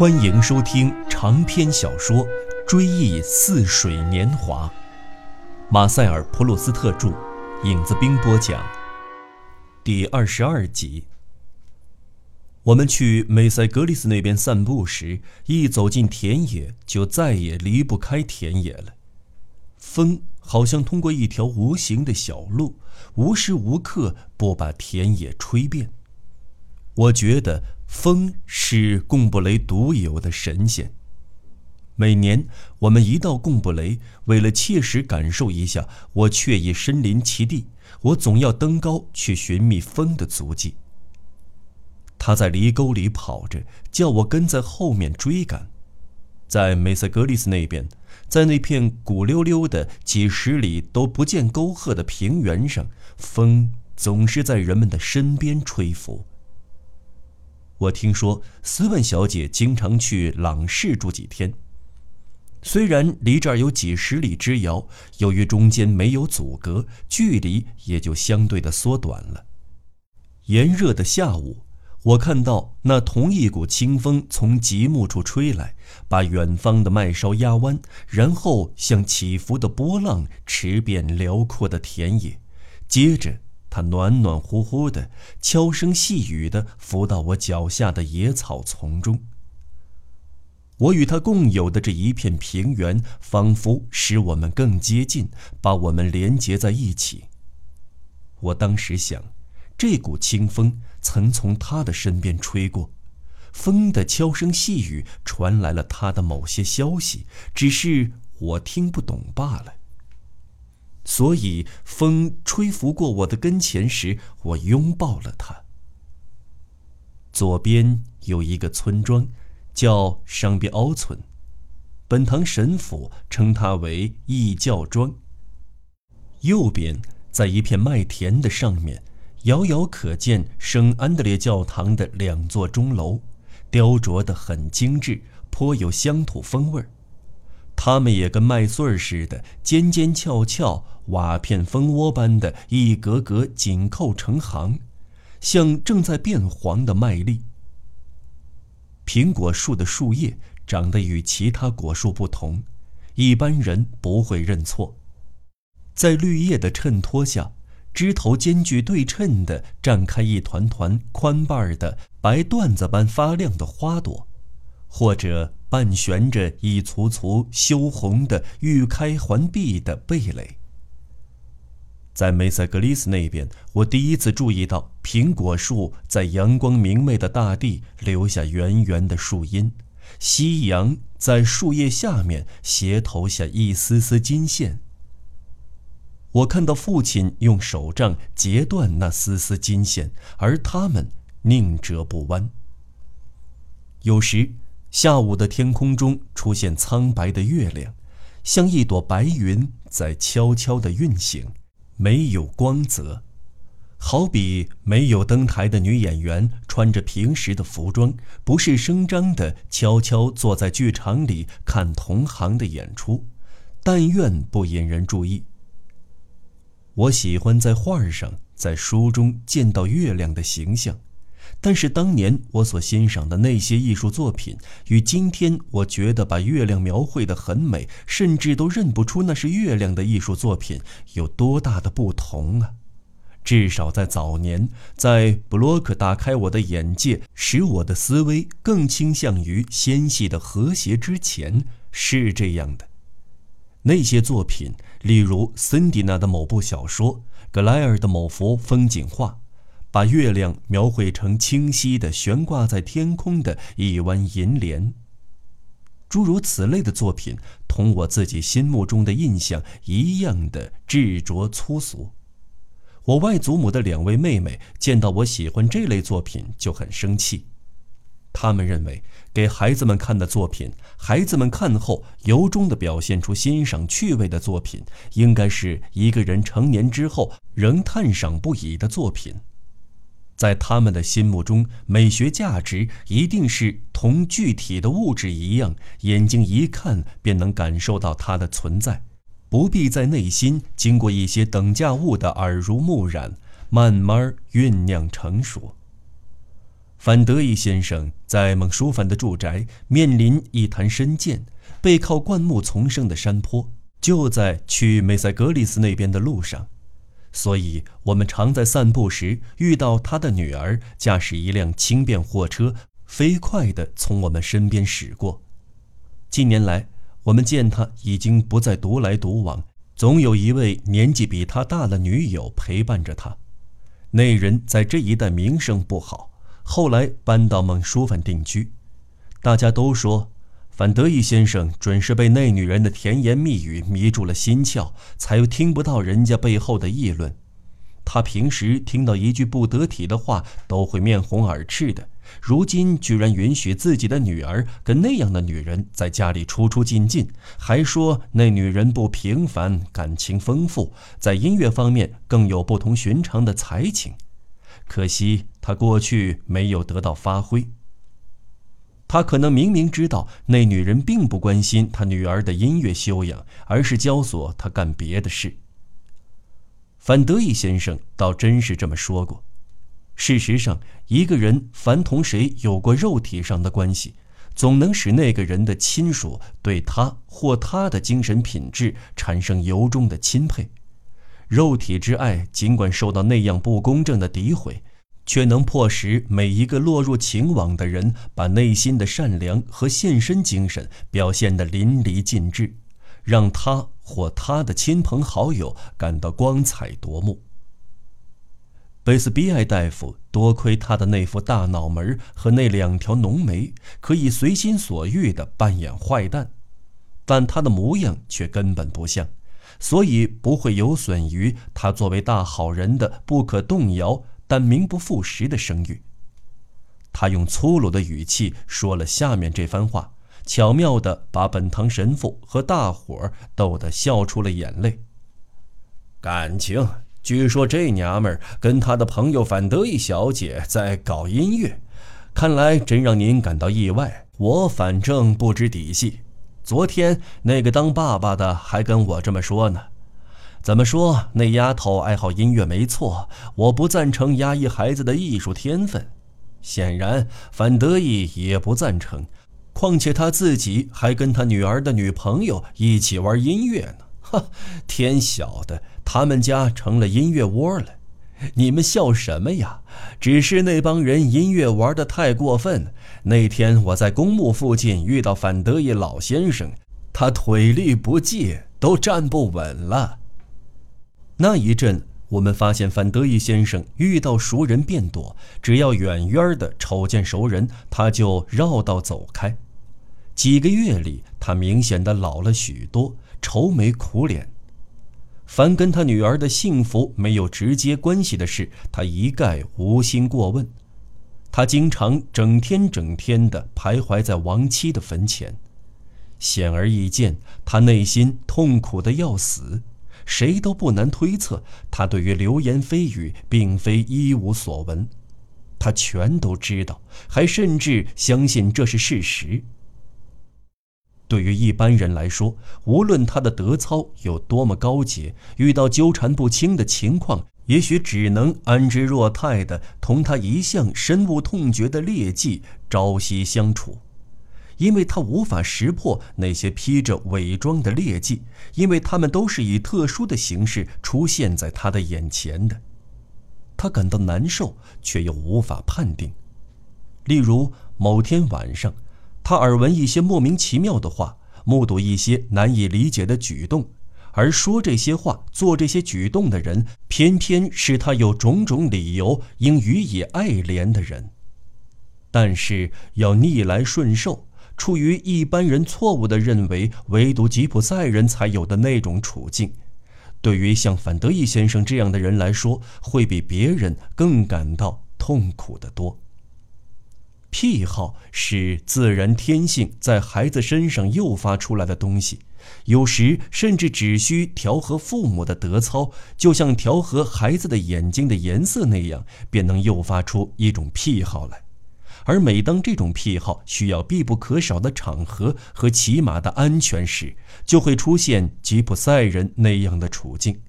欢迎收听长篇小说《追忆似水年华》，马塞尔·普鲁斯特著，影子兵播讲。第二十二集。我们去梅塞格里斯那边散步时，一走进田野，就再也离不开田野了。风好像通过一条无形的小路，无时无刻不把田野吹遍。我觉得风是贡布雷独有的神仙。每年我们一到贡布雷，为了切实感受一下我却已身临其地，我总要登高去寻觅风的足迹。他在犁沟里跑着，叫我跟在后面追赶。在梅塞格里斯那边，在那片古溜溜的几十里都不见沟壑的平原上，风总是在人们的身边吹拂。我听说斯文小姐经常去朗市住几天，虽然离这儿有几十里之遥，由于中间没有阻隔，距离也就相对的缩短了。炎热的下午。我看到那同一股清风从极目处吹来，把远方的麦梢压弯，然后像起伏的波浪驰遍辽阔的田野。接着，它暖暖乎乎的，悄声细语的浮到我脚下的野草丛中。我与它共有的这一片平原，仿佛使我们更接近，把我们连结在一起。我当时想。这股清风曾从他的身边吹过，风的悄声细语传来了他的某些消息，只是我听不懂罢了。所以，风吹拂过我的跟前时，我拥抱了他。左边有一个村庄，叫上边凹村，本堂神父称它为义教庄。右边，在一片麦田的上面。遥遥可见圣安德烈教堂的两座钟楼，雕琢得很精致，颇有乡土风味儿。它们也跟麦穗儿似的，尖尖翘翘，瓦片蜂窝般的一格格紧扣成行，像正在变黄的麦粒。苹果树的树叶长得与其他果树不同，一般人不会认错，在绿叶的衬托下。枝头间距对称地绽开一团团宽瓣的白缎子般发亮的花朵，或者半悬着一簇簇羞红的欲开还闭的蓓蕾。在梅塞格里斯那边，我第一次注意到苹果树在阳光明媚的大地留下圆圆的树荫，夕阳在树叶下面斜投下一丝丝金线。我看到父亲用手杖截断那丝丝金线，而他们宁折不弯。有时，下午的天空中出现苍白的月亮，像一朵白云在悄悄地运行，没有光泽，好比没有登台的女演员穿着平时的服装，不是声张的悄悄坐在剧场里看同行的演出，但愿不引人注意。我喜欢在画上、在书中见到月亮的形象，但是当年我所欣赏的那些艺术作品，与今天我觉得把月亮描绘得很美，甚至都认不出那是月亮的艺术作品，有多大的不同啊！至少在早年，在布洛克打开我的眼界，使我的思维更倾向于纤细的和谐之前，是这样的。那些作品，例如森迪娜的某部小说，格莱尔的某幅风景画，把月亮描绘成清晰的悬挂在天空的一弯银莲。诸如此类的作品，同我自己心目中的印象一样的执着粗俗。我外祖母的两位妹妹见到我喜欢这类作品，就很生气。他们认为，给孩子们看的作品，孩子们看后由衷地表现出欣赏趣味的作品，应该是一个人成年之后仍叹赏不已的作品。在他们的心目中，美学价值一定是同具体的物质一样，眼睛一看便能感受到它的存在，不必在内心经过一些等价物的耳濡目染，慢慢酝酿成熟。范德伊先生在孟舒凡的住宅，面临一潭深涧，背靠灌木丛生的山坡，就在去梅塞格里斯那边的路上，所以我们常在散步时遇到他的女儿驾驶一辆轻便货车，飞快地从我们身边驶过。近年来，我们见他已经不再独来独往，总有一位年纪比他大的女友陪伴着他。那人在这一带名声不好。后来搬到孟淑芬定居，大家都说，范德义先生准是被那女人的甜言蜜语迷住了心窍，才又听不到人家背后的议论。他平时听到一句不得体的话都会面红耳赤的，如今居然允许自己的女儿跟那样的女人在家里出出进进，还说那女人不平凡，感情丰富，在音乐方面更有不同寻常的才情。可惜他过去没有得到发挥。他可能明明知道那女人并不关心他女儿的音乐修养，而是教唆他干别的事。范德义先生倒真是这么说过。事实上，一个人凡同谁有过肉体上的关系，总能使那个人的亲属对他或他的精神品质产生由衷的钦佩。肉体之爱，尽管受到那样不公正的诋毁，却能迫使每一个落入情网的人把内心的善良和献身精神表现得淋漓尽致，让他或他的亲朋好友感到光彩夺目。贝斯比埃大夫多亏他的那副大脑门和那两条浓眉，可以随心所欲地扮演坏蛋，但他的模样却根本不像。所以不会有损于他作为大好人的不可动摇但名不副实的声誉。他用粗鲁的语气说了下面这番话，巧妙地把本堂神父和大伙儿逗得笑出了眼泪。感情，据说这娘们儿跟他的朋友范德义小姐在搞音乐，看来真让您感到意外。我反正不知底细。昨天那个当爸爸的还跟我这么说呢，怎么说那丫头爱好音乐没错，我不赞成压抑孩子的艺术天分。显然范德义也不赞成，况且他自己还跟他女儿的女朋友一起玩音乐呢。哈，天晓得他们家成了音乐窝了。你们笑什么呀？只是那帮人音乐玩的太过分。那天我在公墓附近遇到范德义老先生，他腿力不济，都站不稳了。那一阵，我们发现范德义先生遇到熟人便躲，只要远远的瞅见熟人，他就绕道走开。几个月里，他明显的老了许多，愁眉苦脸。凡跟他女儿的幸福没有直接关系的事，他一概无心过问。他经常整天整天的徘徊在亡妻的坟前，显而易见，他内心痛苦的要死。谁都不难推测，他对于流言蜚语并非一无所闻，他全都知道，还甚至相信这是事实。对于一般人来说，无论他的德操有多么高洁，遇到纠缠不清的情况，也许只能安之若泰的同他一向深恶痛绝的劣迹朝夕相处，因为他无法识破那些披着伪装的劣迹，因为他们都是以特殊的形式出现在他的眼前的。他感到难受，却又无法判定。例如某天晚上。他耳闻一些莫名其妙的话，目睹一些难以理解的举动，而说这些话、做这些举动的人，偏偏是他有种种理由应予以爱怜的人。但是要逆来顺受，处于一般人错误的认为唯独吉普赛人才有的那种处境，对于像范德义先生这样的人来说，会比别人更感到痛苦得多。癖好是自然天性在孩子身上诱发出来的东西，有时甚至只需调和父母的德操，就像调和孩子的眼睛的颜色那样，便能诱发出一种癖好来。而每当这种癖好需要必不可少的场合和起码的安全时，就会出现吉普赛人那样的处境。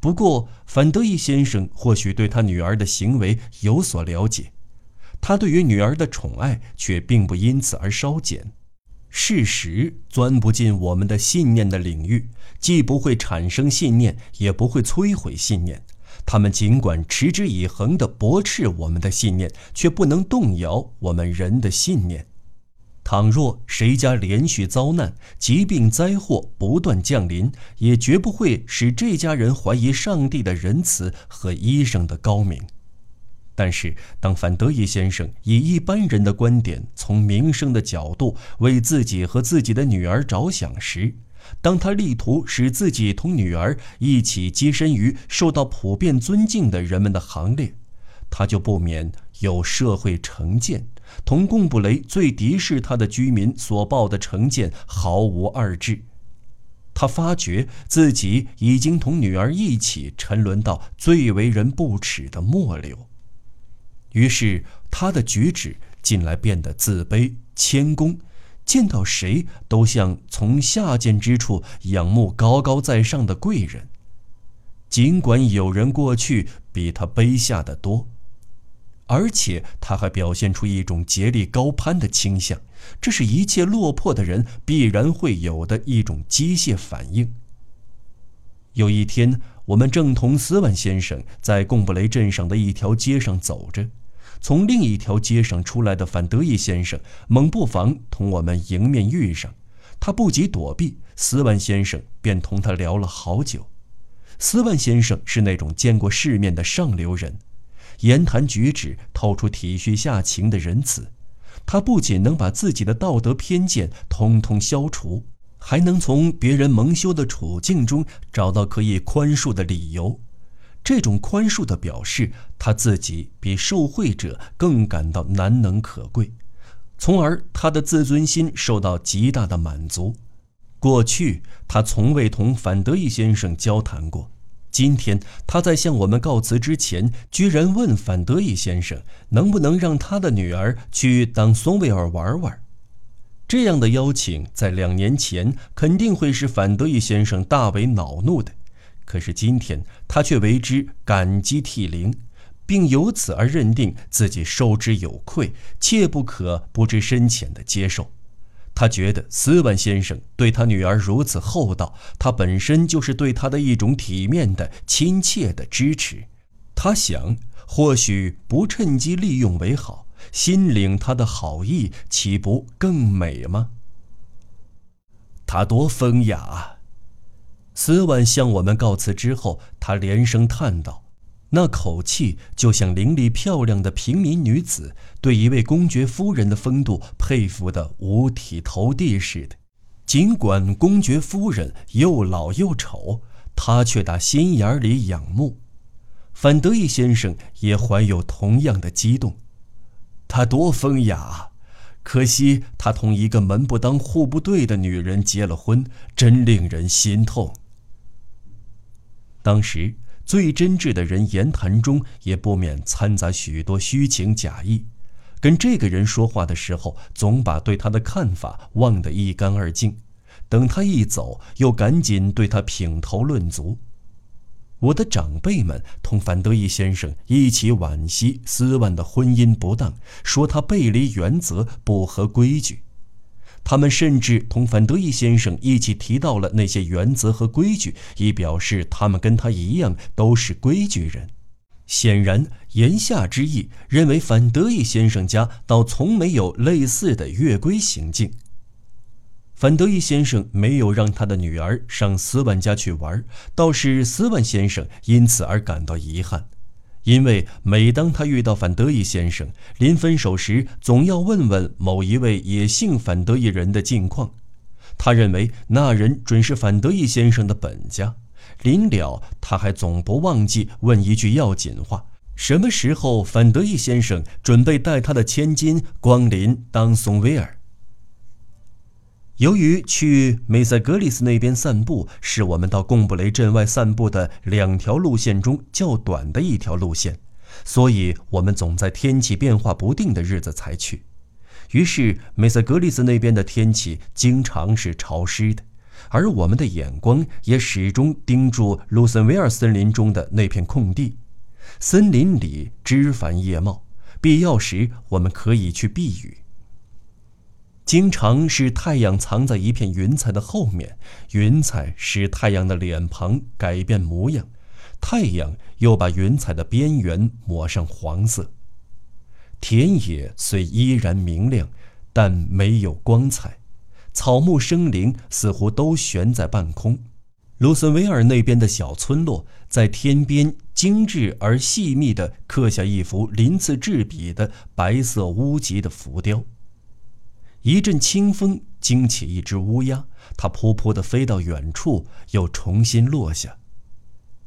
不过，范德伊先生或许对他女儿的行为有所了解。他对于女儿的宠爱却并不因此而稍减。事实钻不进我们的信念的领域，既不会产生信念，也不会摧毁信念。他们尽管持之以恒地驳斥我们的信念，却不能动摇我们人的信念。倘若谁家连续遭难，疾病灾祸不断降临，也绝不会使这家人怀疑上帝的仁慈和医生的高明。但是，当范德伊先生以一般人的观点，从名声的角度为自己和自己的女儿着想时，当他力图使自己同女儿一起跻身于受到普遍尊敬的人们的行列，他就不免有社会成见，同贡布雷最敌视他的居民所报的成见毫无二致。他发觉自己已经同女儿一起沉沦到最为人不耻的末流。于是，他的举止近来变得自卑谦恭，见到谁都像从下贱之处仰慕高高在上的贵人。尽管有人过去比他卑下的多，而且他还表现出一种竭力高攀的倾向，这是一切落魄的人必然会有的一种机械反应。有一天，我们正同斯万先生在贡布雷镇上的一条街上走着。从另一条街上出来的范德义先生猛不防同我们迎面遇上，他不及躲避，斯万先生便同他聊了好久。斯万先生是那种见过世面的上流人，言谈举止透出体恤下情的仁慈。他不仅能把自己的道德偏见通通消除，还能从别人蒙羞的处境中找到可以宽恕的理由。这种宽恕的表示，他自己比受贿者更感到难能可贵，从而他的自尊心受到极大的满足。过去他从未同范德义先生交谈过，今天他在向我们告辞之前，居然问范德义先生能不能让他的女儿去当松维尔玩玩。这样的邀请在两年前肯定会使范德义先生大为恼怒的。可是今天，他却为之感激涕零，并由此而认定自己受之有愧，切不可不知深浅地接受。他觉得斯万先生对他女儿如此厚道，他本身就是对他的一种体面的、亲切的支持。他想，或许不趁机利用为好，心领他的好意，岂不更美吗？他多风雅啊！斯万向我们告辞之后，他连声叹道：“那口气就像伶俐漂亮的平民女子对一位公爵夫人的风度佩服得五体投地似的。尽管公爵夫人又老又丑，他却打心眼里仰慕。”范德义先生也怀有同样的激动。他多风雅，可惜他同一个门不当户不对的女人结了婚，真令人心痛。当时最真挚的人言谈中也不免掺杂许多虚情假意，跟这个人说话的时候，总把对他的看法忘得一干二净，等他一走，又赶紧对他品头论足。我的长辈们同范德义先生一起惋惜斯万的婚姻不当，说他背离原则，不合规矩。他们甚至同范德义先生一起提到了那些原则和规矩，以表示他们跟他一样都是规矩人。显然，言下之意认为范德义先生家倒从没有类似的越规行径。范德义先生没有让他的女儿上斯万家去玩，倒是斯万先生因此而感到遗憾。因为每当他遇到范德意先生，临分手时总要问问某一位也姓反德意人的近况。他认为那人准是范德意先生的本家。临了，他还总不忘记问一句要紧话：什么时候范德意先生准备带他的千金光临当松威尔？由于去梅塞格里斯那边散步是我们到贡布雷镇外散步的两条路线中较短的一条路线，所以我们总在天气变化不定的日子才去。于是梅塞格里斯那边的天气经常是潮湿的，而我们的眼光也始终盯住卢森维尔森林中的那片空地。森林里枝繁叶茂，必要时我们可以去避雨。经常是太阳藏在一片云彩的后面，云彩使太阳的脸庞改变模样，太阳又把云彩的边缘抹上黄色。田野虽依然明亮，但没有光彩，草木生灵似乎都悬在半空。卢森维尔那边的小村落，在天边精致而细密地刻下一幅鳞次栉比的白色屋脊的浮雕。一阵清风惊起一只乌鸦，它扑扑地飞到远处，又重新落下。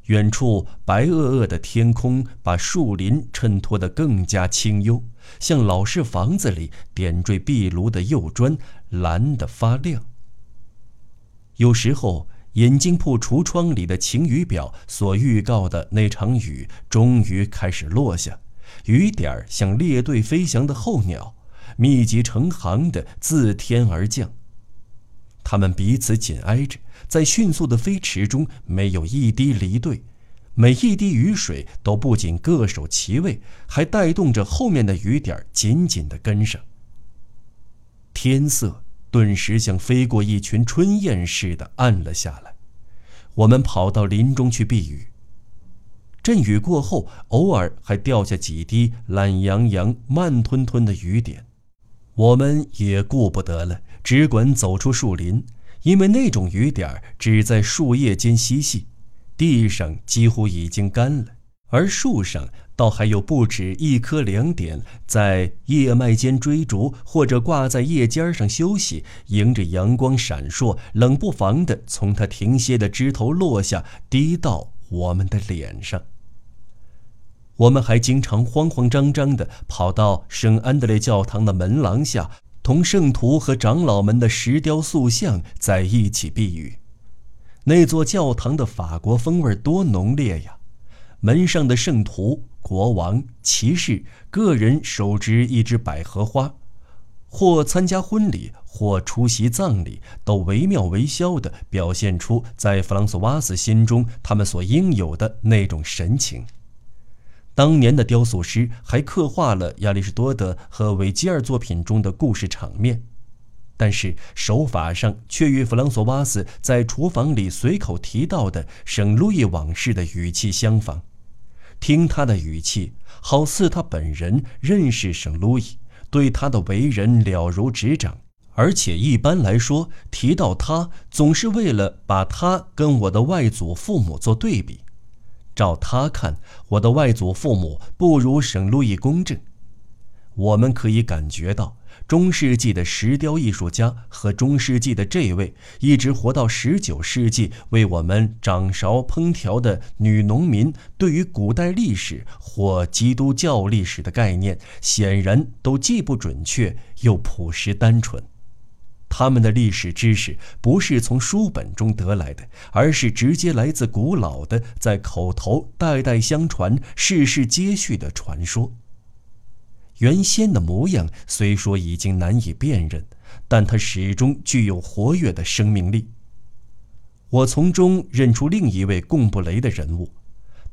远处白垩垩的天空把树林衬托得更加清幽，像老式房子里点缀壁炉的釉砖，蓝得发亮。有时候。眼镜铺橱窗里的晴雨表所预告的那场雨终于开始落下，雨点儿像列队飞翔的候鸟，密集成行的自天而降。它们彼此紧挨着，在迅速的飞驰中没有一滴离队，每一滴雨水都不仅各守其位，还带动着后面的雨点紧紧地跟上。天色。顿时像飞过一群春燕似的暗了下来。我们跑到林中去避雨。阵雨过后，偶尔还掉下几滴懒洋洋、慢吞吞的雨点。我们也顾不得了，只管走出树林，因为那种雨点只在树叶间嬉戏，地上几乎已经干了，而树上。倒还有不止一颗两点，在叶脉间追逐，或者挂在叶尖上休息，迎着阳光闪烁，冷不防地从它停歇的枝头落下，滴到我们的脸上。我们还经常慌慌张张地跑到圣安德烈教堂的门廊下，同圣徒和长老们的石雕塑像在一起避雨。那座教堂的法国风味多浓烈呀！门上的圣徒。国王、骑士，个人手执一支百合花，或参加婚礼，或出席葬礼，都惟妙惟肖地表现出在弗朗索瓦斯心中他们所应有的那种神情。当年的雕塑师还刻画了亚里士多德和维吉尔作品中的故事场面，但是手法上却与弗朗索瓦斯在厨房里随口提到的圣路易往事的语气相仿。听他的语气，好似他本人认识圣路易，对他的为人了如指掌。而且一般来说，提到他，总是为了把他跟我的外祖父母做对比。照他看，我的外祖父母不如圣路易公正。我们可以感觉到。中世纪的石雕艺术家和中世纪的这位一直活到十九世纪为我们掌勺烹调的女农民，对于古代历史或基督教历史的概念，显然都既不准确又朴实单纯。他们的历史知识不是从书本中得来的，而是直接来自古老的、在口头代代相传、世世接续的传说。原先的模样虽说已经难以辨认，但它始终具有活跃的生命力。我从中认出另一位贡布雷的人物，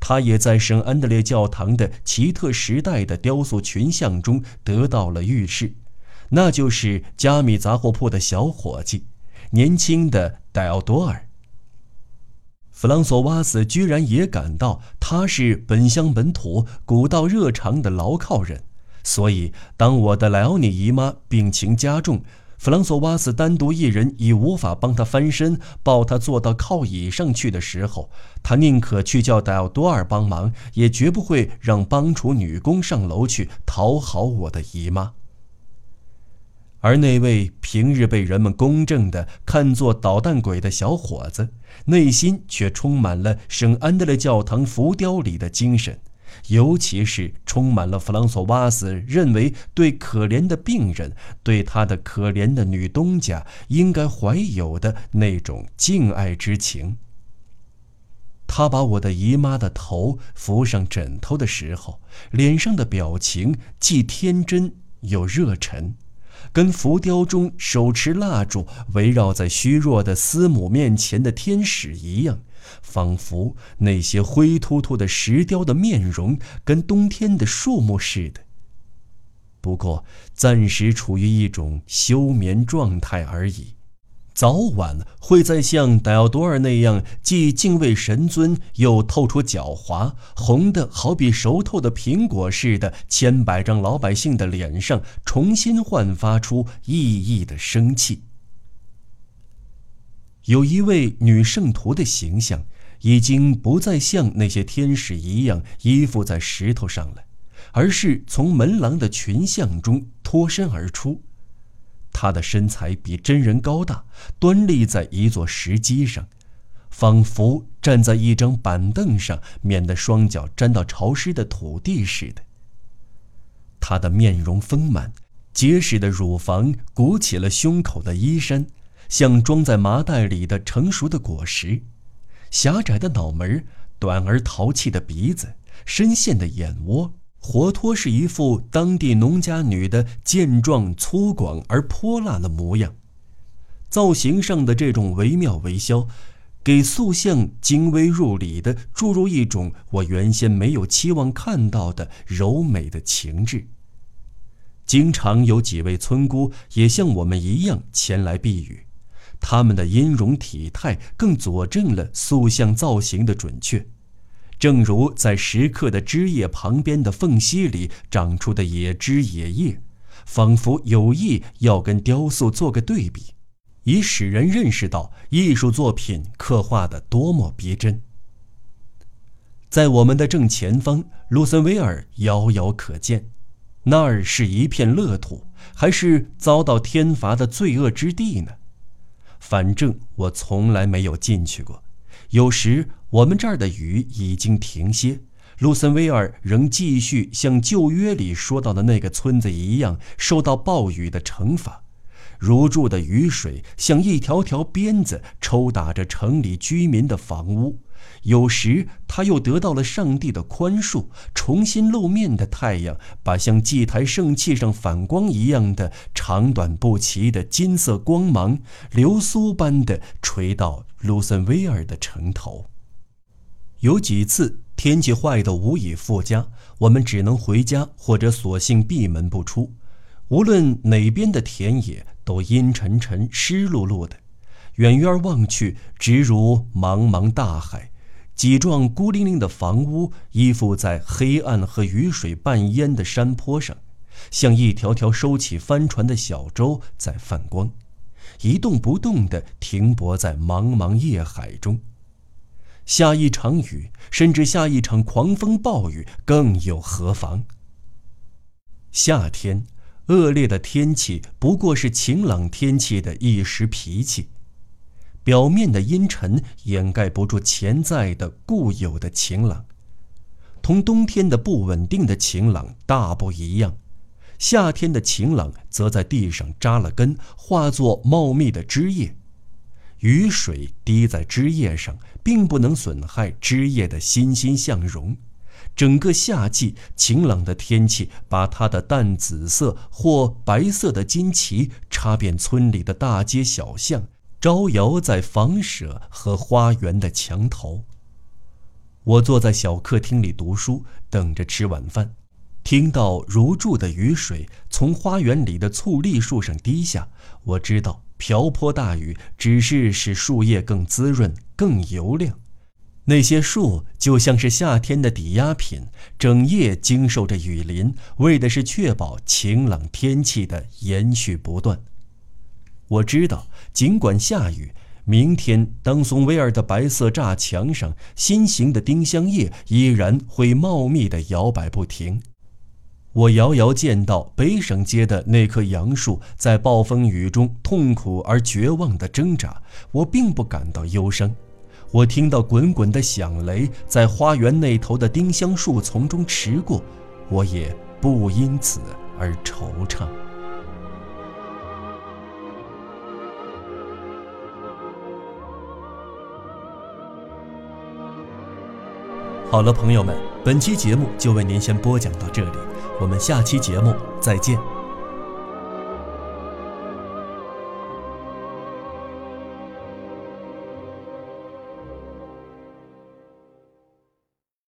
他也在圣安德烈教堂的奇特时代的雕塑群像中得到了预示，那就是加米杂货铺的小伙计，年轻的戴奥多尔。弗朗索瓦斯居然也感到他是本乡本土、古道热肠的牢靠人。所以，当我的莱奥尼姨妈病情加重，弗朗索瓦斯单独一人已无法帮她翻身、抱她坐到靠椅上去的时候，他宁可去叫戴奥多尔帮忙，也绝不会让帮厨女工上楼去讨好我的姨妈。而那位平日被人们公正地看作捣蛋鬼的小伙子，内心却充满了圣安德烈教堂浮雕里的精神。尤其是充满了弗朗索瓦斯认为对可怜的病人、对他的可怜的女东家应该怀有的那种敬爱之情。他把我的姨妈的头扶上枕头的时候，脸上的表情既天真又热忱，跟浮雕中手持蜡烛围绕在虚弱的司母面前的天使一样。仿佛那些灰秃秃的石雕的面容跟冬天的树木似的，不过暂时处于一种休眠状态而已。早晚会再像戴奥多尔那样既敬畏神尊又透出狡猾、红的好比熟透的苹果似的千百张老百姓的脸上重新焕发出熠熠的生气。有一位女圣徒的形象，已经不再像那些天使一样依附在石头上了，而是从门廊的群像中脱身而出。他的身材比真人高大，端立在一座石基上，仿佛站在一张板凳上，免得双脚沾到潮湿的土地似的。他的面容丰满，结实的乳房鼓起了胸口的衣衫，像装在麻袋里的成熟的果实。狭窄的脑门，短而淘气的鼻子，深陷的眼窝。活脱是一副当地农家女的健壮、粗犷而泼辣的模样。造型上的这种惟妙惟肖，给塑像精微入里的注入一种我原先没有期望看到的柔美的情致。经常有几位村姑也像我们一样前来避雨，他们的音容体态更佐证了塑像造型的准确。正如在石刻的枝叶旁边的缝隙里长出的野枝野叶，仿佛有意要跟雕塑做个对比，以使人认识到艺术作品刻画的多么逼真。在我们的正前方，卢森维尔遥遥可见，那儿是一片乐土，还是遭到天罚的罪恶之地呢？反正我从来没有进去过。有时我们这儿的雨已经停歇，卢森威尔仍继续像旧约里说到的那个村子一样，受到暴雨的惩罚。如注的雨水像一条条鞭子抽打着城里居民的房屋。有时他又得到了上帝的宽恕，重新露面的太阳把像祭台圣器上反光一样的长短不齐的金色光芒，流苏般的垂到卢森威尔的城头。有几次天气坏得无以复加，我们只能回家或者索性闭门不出。无论哪边的田野都阴沉沉、湿漉漉的，远远望去，直如茫茫大海。几幢孤零零的房屋依附在黑暗和雨水半淹的山坡上，像一条条收起帆船的小舟在泛光，一动不动地停泊在茫茫夜海中。下一场雨，甚至下一场狂风暴雨，更有何妨？夏天，恶劣的天气不过是晴朗天气的一时脾气。表面的阴沉掩盖不住潜在的固有的晴朗，同冬天的不稳定的晴朗大不一样。夏天的晴朗则在地上扎了根，化作茂密的枝叶。雨水滴在枝叶上，并不能损害枝叶的欣欣向荣。整个夏季，晴朗的天气把它的淡紫色或白色的金旗插遍村里的大街小巷。招摇在房舍和花园的墙头。我坐在小客厅里读书，等着吃晚饭，听到如注的雨水从花园里的醋栗树上滴下。我知道瓢泼大雨只是使树叶更滋润、更油亮。那些树就像是夏天的抵押品，整夜经受着雨淋，为的是确保晴朗天气的延续不断。我知道，尽管下雨，明天当松威尔的白色栅墙上新型的丁香叶依然会茂密地摇摆不停。我遥遥见到北省街的那棵杨树在暴风雨中痛苦而绝望地挣扎，我并不感到忧伤。我听到滚滚的响雷在花园那头的丁香树丛中驰过，我也不因此而惆怅。好了，朋友们，本期节目就为您先播讲到这里，我们下期节目再见。